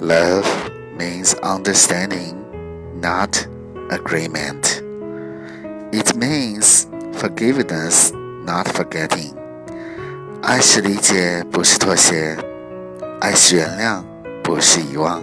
Love means understanding, not agreement. It means forgiveness, not forgetting. 爱是理解，不是妥协；爱是原谅，不是遗忘。